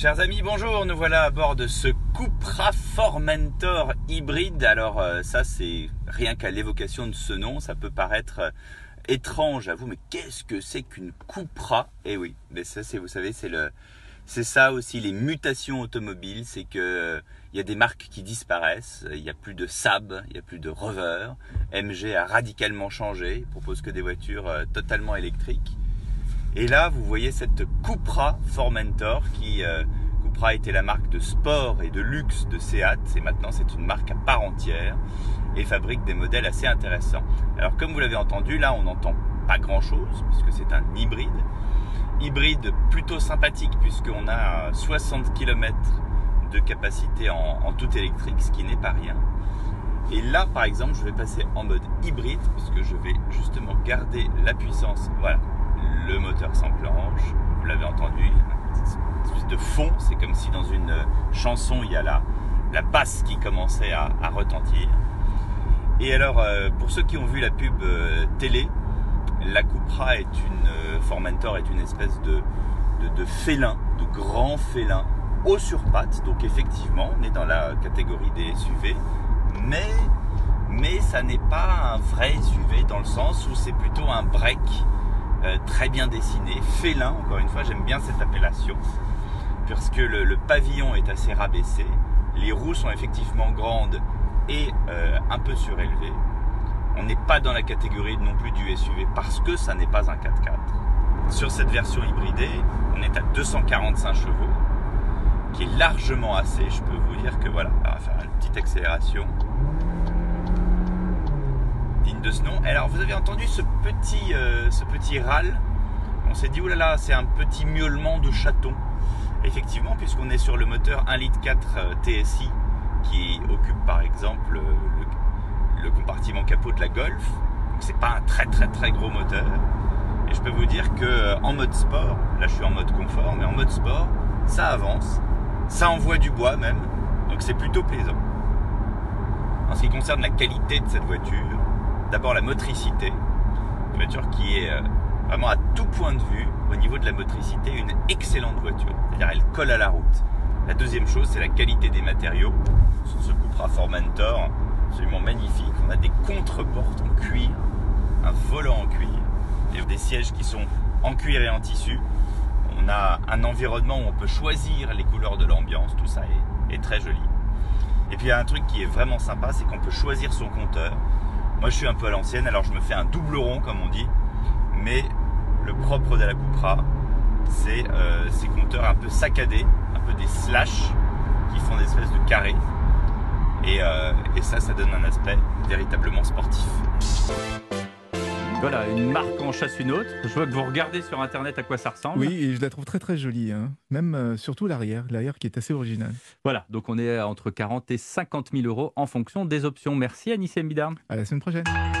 Chers amis, bonjour, nous voilà à bord de ce Cupra Formentor hybride. Alors euh, ça c'est rien qu'à l'évocation de ce nom, ça peut paraître euh, étrange à vous, mais qu'est-ce que c'est qu'une Cupra? Eh oui, mais ça c'est vous savez, c'est ça aussi les mutations automobiles, c'est que euh, il y a des marques qui disparaissent, il n'y a plus de Saab, il n'y a plus de Rover, MG a radicalement changé, il propose que des voitures totalement électriques. Et là, vous voyez cette Cupra Formentor qui euh, Cupra était la marque de sport et de luxe de Seat et maintenant c'est une marque à part entière et fabrique des modèles assez intéressants. Alors comme vous l'avez entendu, là on n'entend pas grand chose puisque c'est un hybride. Hybride plutôt sympathique puisqu'on a 60 km de capacité en, en tout électrique, ce qui n'est pas rien. Et là, par exemple, je vais passer en mode hybride puisque je vais justement garder la puissance. Voilà, le moteur s'enclenche, vous l'avez entendu, une espèce de fond, c'est comme si dans une chanson il y a la, la basse qui commençait à, retentir. Et alors, euh, pour ceux qui ont vu la pub euh, télé, la Cupra est une, euh, Formentor est une espèce de, de, de félin, de grand félin, haut sur pattes. Donc effectivement, on est dans la catégorie des SUV, mais, mais ça n'est pas un vrai SUV dans le sens où c'est plutôt un break euh, très bien dessiné, félin, encore une fois, j'aime bien cette appellation, puisque le, le, pavillon est assez rabaissé, les roues sont effectivement grandes et euh, un peu surélevées. On n'est pas dans la catégorie non plus du SUV parce que ça n'est pas un 4x4. Sur cette version hybridée, on est à 245 chevaux, qui est largement assez. Je peux vous dire que voilà, on va faire une petite accélération de ce nom. Alors vous avez entendu ce petit, euh, ce petit râle On s'est dit, oulala, c'est un petit miaulement de chaton. Effectivement, puisqu'on est sur le moteur 1,4 litre euh, TSI qui occupe par exemple le, le compartiment capot de la Golf. Donc c'est pas un très très très gros moteur. Et je peux vous dire que euh, en mode sport, là je suis en mode confort, mais en mode sport, ça avance, ça envoie du bois même, donc c'est plutôt plaisant. En ce qui concerne la qualité de cette voiture, d'abord la motricité, une voiture qui est euh, vraiment à tout point de vue, au niveau de la motricité, une excellente voiture. C'est-à-dire elle colle à la route. La deuxième chose, c'est la qualité des matériaux. Sur ce Cupra Formentor, absolument magnifique. On a des contreportes en cuir, un volant en cuir, des sièges qui sont en cuir et en tissu. On a un environnement où on peut choisir les couleurs de l'ambiance, tout ça est très joli. Et puis il y a un truc qui est vraiment sympa, c'est qu'on peut choisir son compteur. Moi, je suis un peu à l'ancienne, alors je me fais un double rond, comme on dit. Mais le propre de la Cupra, c'est euh, ces compteurs un peu saccadés, un peu des slash qui font des espèces de carrés. Et, euh, et ça, ça donne un aspect véritablement sportif. Voilà, une marque en chasse une autre. Je vois que vous regardez sur internet à quoi ça ressemble. Oui, et je la trouve très très jolie. Hein. Même euh, surtout l'arrière, l'arrière qui est assez original. Voilà, donc on est entre 40 et 50 000 euros en fonction des options. Merci Anissé Midar. À la semaine prochaine.